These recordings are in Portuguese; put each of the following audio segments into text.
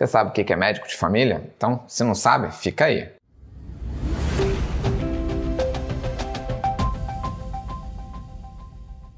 Você sabe o que é médico de família? Então, se não sabe, fica aí.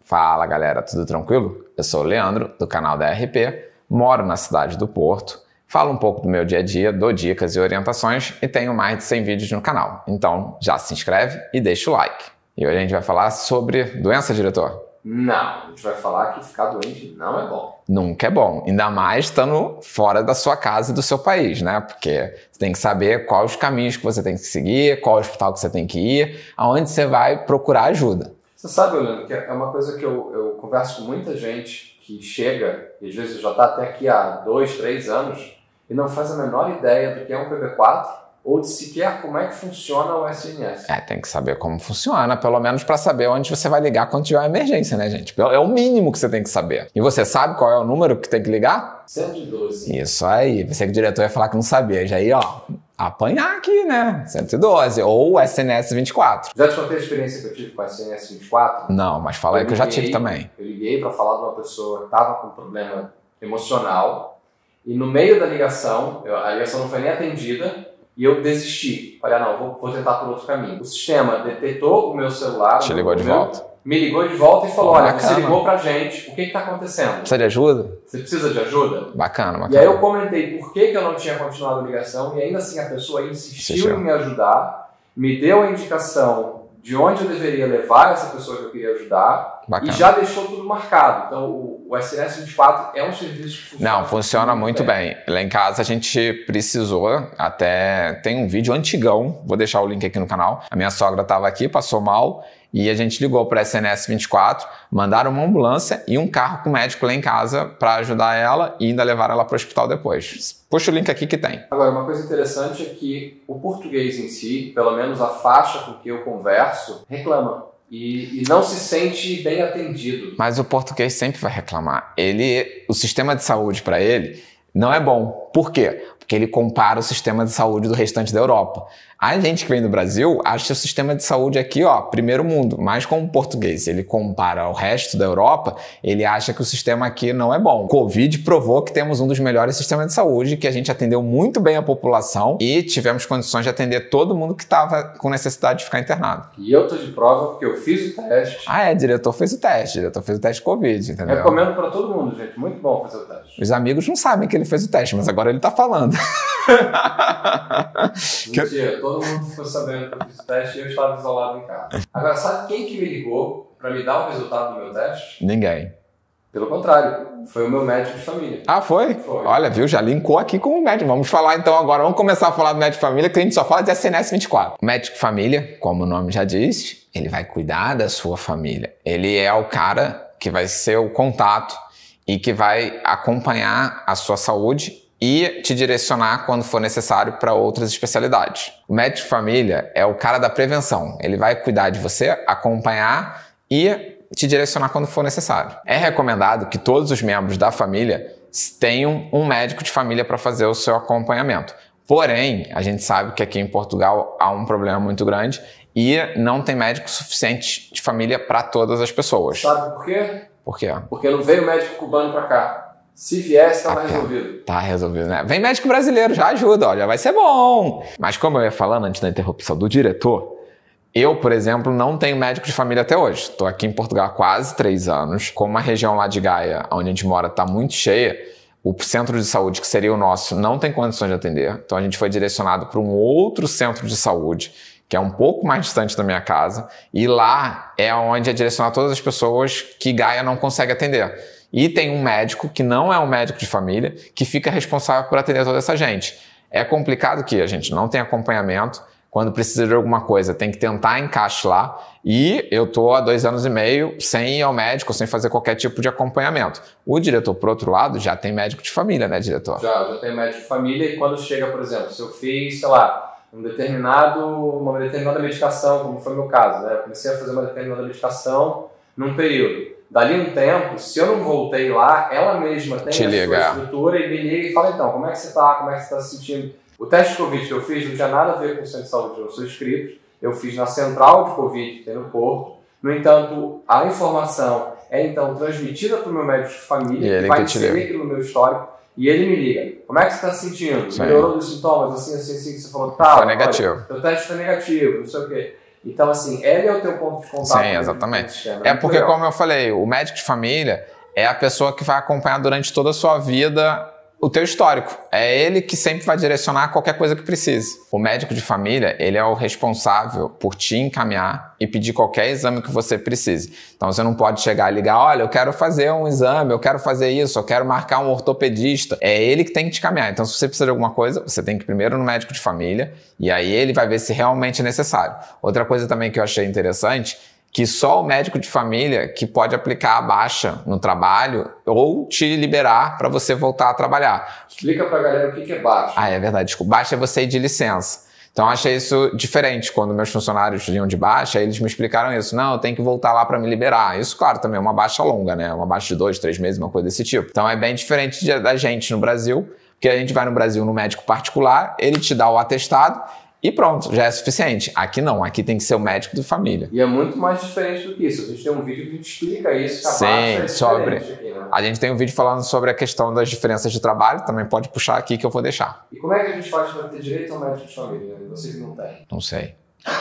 Fala galera, tudo tranquilo? Eu sou o Leandro, do canal da RP, moro na cidade do Porto, falo um pouco do meu dia a dia, dou dicas e orientações e tenho mais de 100 vídeos no canal. Então já se inscreve e deixa o like. E hoje a gente vai falar sobre doença, diretor. Não, a gente vai falar que ficar doente não é bom. Nunca é bom, ainda mais estando fora da sua casa e do seu país, né? Porque você tem que saber quais os caminhos que você tem que seguir, qual hospital que você tem que ir, aonde você vai procurar ajuda. Você sabe, Leandro, que é uma coisa que eu, eu converso com muita gente que chega, e às vezes já está até aqui há dois, três anos, e não faz a menor ideia do que é um PB4 ou de sequer como é que funciona o SNS. É, tem que saber como funciona, pelo menos para saber onde você vai ligar quando tiver uma emergência, né, gente? É o mínimo que você tem que saber. E você sabe qual é o número que tem que ligar? 112. Isso aí. Pensei que o diretor ia falar que não sabia. Já aí, ó, apanhar aqui, né? 112. Ou SNS 24. Já te contei a experiência que eu tive com o SNS 24? Não, mas fala aí que eu já tive também. Eu liguei para falar de uma pessoa que estava com um problema emocional e no meio da ligação, a ligação não foi nem atendida, e eu desisti. Falei, ah, não, vou, vou tentar por outro caminho. O sistema detectou o meu celular. Te ligou de meu, volta? Me ligou de volta e falou: Olha, bacana. você ligou pra gente, o que está acontecendo? Precisa de ajuda? Você precisa de ajuda? Bacana, bacana. E aí eu comentei por que, que eu não tinha continuado a ligação, e ainda assim a pessoa insistiu em me ajudar, me deu a indicação de onde eu deveria levar essa pessoa que eu queria ajudar Bacana. e já deixou tudo marcado. Então, o, o SNS 24 é um serviço que funciona. Não, funciona muito, bem. bem. Lá em casa a gente precisou, até tem um vídeo antigão, vou deixar o link aqui no canal. A minha sogra estava aqui, passou mal e a gente ligou para a SNS 24, mandaram uma ambulância e um carro com médico lá em casa para ajudar ela e ainda levar ela para o hospital depois. Puxa o link aqui que tem. Agora, uma coisa interessante é que o português em si, pelo menos a faixa com que eu converso, reclama. E, e, não se sente bem atendido. Mas o português sempre vai reclamar. Ele, o sistema de saúde para ele não é bom. Por quê? Porque ele compara o sistema de saúde do restante da Europa. A gente que vem do Brasil acha o sistema de saúde aqui, ó, primeiro mundo, mas com o português ele compara ao resto da Europa, ele acha que o sistema aqui não é bom. O Covid provou que temos um dos melhores sistemas de saúde, que a gente atendeu muito bem a população e tivemos condições de atender todo mundo que estava com necessidade de ficar internado. E eu tô de prova porque eu fiz o teste. Ah, é, diretor fez o teste, diretor fez o teste Covid, entendeu? Recomendo para todo mundo, gente, muito bom fazer o teste. Os amigos não sabem que ele fez o teste, mas agora ele tá falando. Mentira, todo mundo ficou sabendo que eu fiz o teste e eu estava isolado em casa. Agora, sabe quem que me ligou para me dar o resultado do meu teste? Ninguém. Pelo contrário, foi o meu médico de família. Ah, foi? Foi. Olha, viu? Já linkou aqui com o médico. Vamos falar então agora. Vamos começar a falar do médico de família, que a gente só fala de SNS 24. O médico de família, como o nome já diz, ele vai cuidar da sua família. Ele é o cara que vai ser o contato e que vai acompanhar a sua saúde e te direcionar quando for necessário para outras especialidades. O médico de família é o cara da prevenção. Ele vai cuidar de você, acompanhar e te direcionar quando for necessário. É recomendado que todos os membros da família tenham um médico de família para fazer o seu acompanhamento. Porém, a gente sabe que aqui em Portugal há um problema muito grande e não tem médico suficiente de família para todas as pessoas. Sabe por quê? Por quê? Porque não veio médico cubano para cá. Se viesse, tá, tá resolvido. Tá resolvido, né? Vem médico brasileiro, já ajuda, olha, vai ser bom. Mas como eu ia falando antes da interrupção do diretor, eu, por exemplo, não tenho médico de família até hoje. Estou aqui em Portugal há quase três anos. Como a região lá de Gaia, onde a gente mora, está muito cheia, o centro de saúde, que seria o nosso, não tem condições de atender. Então a gente foi direcionado para um outro centro de saúde, que é um pouco mais distante da minha casa. E lá é onde é direcionado todas as pessoas que Gaia não consegue atender. E tem um médico que não é um médico de família que fica responsável por atender toda essa gente. É complicado que a gente não tem acompanhamento. Quando precisa de alguma coisa, tem que tentar encaixe lá. E eu tô há dois anos e meio sem ir ao médico, sem fazer qualquer tipo de acompanhamento. O diretor, por outro lado, já tem médico de família, né, diretor? Já, já tem médico de família. E quando chega, por exemplo, se eu fiz, sei lá, um determinado, uma determinada medicação, como foi o meu caso, né? Eu comecei a fazer uma determinada medicação num período. Dali um tempo, se eu não voltei lá, ela mesma tem Te a liga. sua estrutura e me liga e fala, então, como é que você está, como é que você está se sentindo? O teste de Covid que eu fiz não tinha nada a ver com o centro de saúde, eu sou inscrito, eu fiz na central de Covid que tem no Porto. No entanto, a informação é então transmitida para o meu médico de família, que vai inserir aqui no meu histórico, e ele me liga. Como é que você está se sentindo? Sim. Melhorou dos sintomas, assim, assim, assim, que você falou, tá. Foi negativo. Olha, teste foi negativo, não sei o quê. Então, assim, ele é o teu ponto de contato. Sim, exatamente. É, é porque, legal. como eu falei, o médico de família é a pessoa que vai acompanhar durante toda a sua vida o teu histórico. É ele que sempre vai direcionar qualquer coisa que precise. O médico de família, ele é o responsável por te encaminhar e pedir qualquer exame que você precise. Então você não pode chegar e ligar, olha, eu quero fazer um exame, eu quero fazer isso, eu quero marcar um ortopedista. É ele que tem que te encaminhar. Então se você precisa de alguma coisa, você tem que ir primeiro no médico de família e aí ele vai ver se realmente é necessário. Outra coisa também que eu achei interessante que só o médico de família que pode aplicar a baixa no trabalho ou te liberar para você voltar a trabalhar. Explica para a galera o que é baixa. Ah, é verdade. Desculpa. Baixa é você ir de licença. Então, achei isso diferente. Quando meus funcionários iam de baixa, eles me explicaram isso. Não, eu tenho que voltar lá para me liberar. Isso, claro, também é uma baixa longa, né? Uma baixa de dois, três meses, uma coisa desse tipo. Então, é bem diferente da gente no Brasil, porque a gente vai no Brasil no médico particular, ele te dá o atestado e pronto, já é suficiente. Aqui não, aqui tem que ser o médico de família. E é muito mais diferente do que isso. A gente tem um vídeo que explica isso. Sim, é sobre. Aqui, né? A gente tem um vídeo falando sobre a questão das diferenças de trabalho, também pode puxar aqui que eu vou deixar. E como é que a gente faz para ter direito ao médico de família? Você que não tem. Não sei.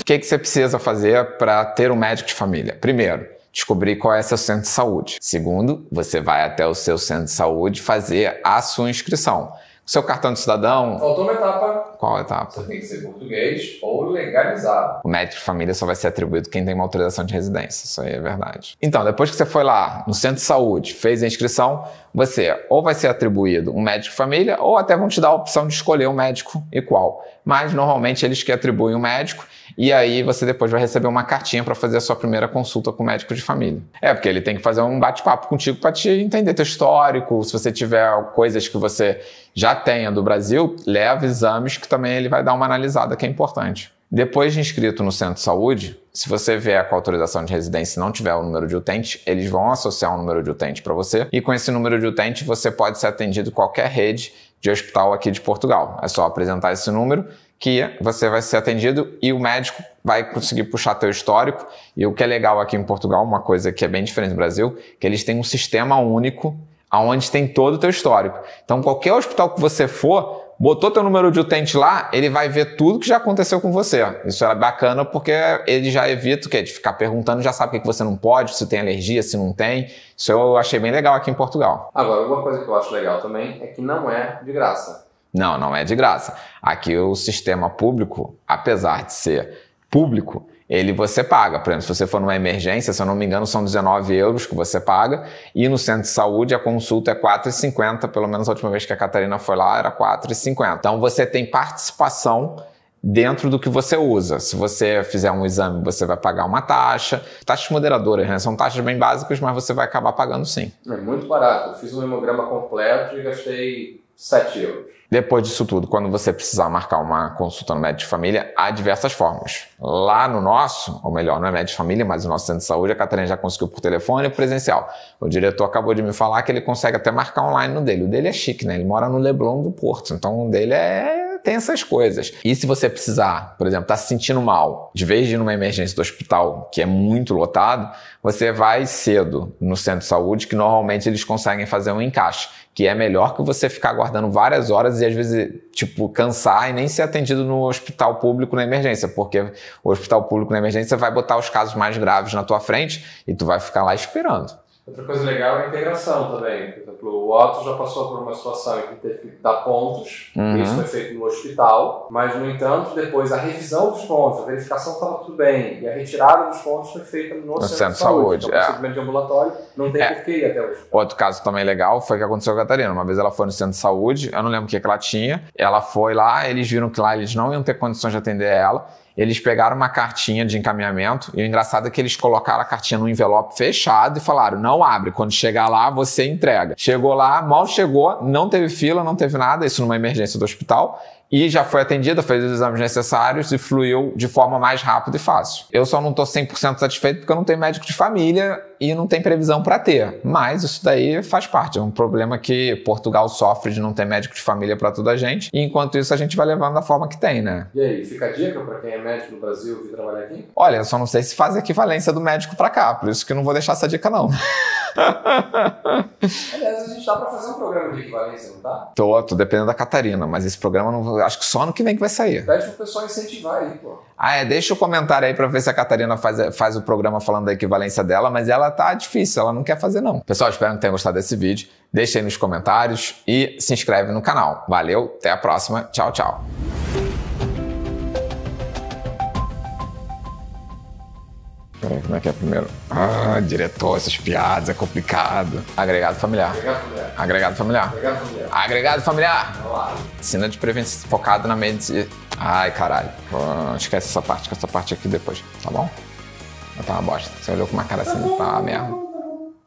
O que, que você precisa fazer para ter um médico de família? Primeiro, descobrir qual é seu centro de saúde. Segundo, você vai até o seu centro de saúde fazer a sua inscrição seu cartão de cidadão. Faltou uma etapa. Qual etapa? Você tem que ser português ou legalizado. O médico de família só vai ser atribuído quem tem uma autorização de residência. Isso aí é verdade. Então, depois que você foi lá no centro de saúde, fez a inscrição, você ou vai ser atribuído um médico de família ou até vão te dar a opção de escolher um médico e qual. Mas normalmente eles que atribuem o um médico e aí você depois vai receber uma cartinha para fazer a sua primeira consulta com o médico de família. É, porque ele tem que fazer um bate-papo contigo para te entender teu histórico, se você tiver coisas que você já tenha do Brasil, leva exames que também ele vai dar uma analisada que é importante. Depois de inscrito no centro de saúde, se você vier com autorização de residência e não tiver o número de utente, eles vão associar um número de utente para você. E com esse número de utente, você pode ser atendido em qualquer rede de hospital aqui de Portugal. É só apresentar esse número que você vai ser atendido e o médico vai conseguir puxar teu histórico. E o que é legal aqui em Portugal, uma coisa que é bem diferente do Brasil, que eles têm um sistema único aonde tem todo o teu histórico. Então, qualquer hospital que você for, botou teu número de utente lá, ele vai ver tudo que já aconteceu com você. Isso é bacana porque ele já evita o quê? De ficar perguntando, já sabe o que você não pode, se tem alergia, se não tem. Isso eu achei bem legal aqui em Portugal. Agora, uma coisa que eu acho legal também é que não é de graça. Não, não é de graça. Aqui o sistema público, apesar de ser público, ele você paga. Por exemplo, se você for numa emergência, se eu não me engano, são 19 euros que você paga. E no centro de saúde a consulta é 4,50. Pelo menos a última vez que a Catarina foi lá era 4,50. Então você tem participação dentro do que você usa. Se você fizer um exame, você vai pagar uma taxa. Taxas moderadoras, né? São taxas bem básicas, mas você vai acabar pagando sim. É muito barato. Eu fiz um hemograma completo e gastei 7 euros. Depois disso tudo, quando você precisar marcar uma consulta no médico de família, há diversas formas. Lá no nosso, ou melhor, não é médico de família, mas o nosso centro de saúde, a Catarina já conseguiu por telefone e presencial. O diretor acabou de me falar que ele consegue até marcar online no dele. O dele é chique, né? Ele mora no Leblon do Porto, então o dele é tem essas coisas. E se você precisar, por exemplo, tá se sentindo mal, de vez de ir numa emergência do hospital, que é muito lotado, você vai cedo no centro de saúde, que normalmente eles conseguem fazer um encaixe, que é melhor que você ficar aguardando várias horas e às vezes, tipo, cansar e nem ser atendido no hospital público na emergência, porque o hospital público na emergência vai botar os casos mais graves na tua frente e tu vai ficar lá esperando. Outra coisa legal é a integração também. Por exemplo, o Otto já passou por uma situação em que teve que dar pontos, uhum. isso foi feito no hospital, mas, no entanto, depois a revisão dos pontos, a verificação estava tudo bem, e a retirada dos pontos foi feita no, no centro, centro de saúde. saúde. Então, é. procedimento de ambulatório, não tem é. porquê ir até hoje. Outro caso também legal foi o que aconteceu com a Catarina. Uma vez ela foi no centro de saúde, eu não lembro o que, que ela tinha, ela foi lá, eles viram que lá eles não iam ter condições de atender ela, eles pegaram uma cartinha de encaminhamento e o engraçado é que eles colocaram a cartinha no envelope fechado e falaram: não abre, quando chegar lá você entrega. Chegou lá, mal chegou, não teve fila, não teve nada, isso numa emergência do hospital e já foi atendida, fez os exames necessários e fluiu de forma mais rápida e fácil. Eu só não estou 100% satisfeito porque eu não tenho médico de família e não tem previsão para ter. Mas isso daí faz parte, é um problema que Portugal sofre de não ter médico de família para toda a gente. E enquanto isso a gente vai levando da forma que tem, né? E aí, fica a dica para quem é médico no Brasil vir trabalhar aqui? Olha, eu só não sei se faz equivalência do médico para cá, por isso que eu não vou deixar essa dica não. Aliás, a gente tá pra fazer um programa de equivalência, não tá? Tô, tô dependendo da Catarina, mas esse programa não, acho que só no que vem que vai sair. Pede pro pessoal incentivar aí, pô. Ah, é, deixa o comentário aí pra ver se a Catarina faz, faz o programa falando da equivalência dela, mas ela tá difícil, ela não quer fazer não. Pessoal, espero que tenham gostado desse vídeo. Deixa aí nos comentários e se inscreve no canal. Valeu, até a próxima. Tchau, tchau. Peraí, como é que é primeiro? Ah, diretor, essas piadas, é complicado. Agregado familiar. Agregado familiar. Agregado familiar. Agregado familiar. Agregado familiar. Ensina de prevenção focado na medicina. Ai, caralho. Esquece essa parte, que essa parte aqui depois, tá bom? Tá uma bosta. Você olhou com uma cara assim, tá merda.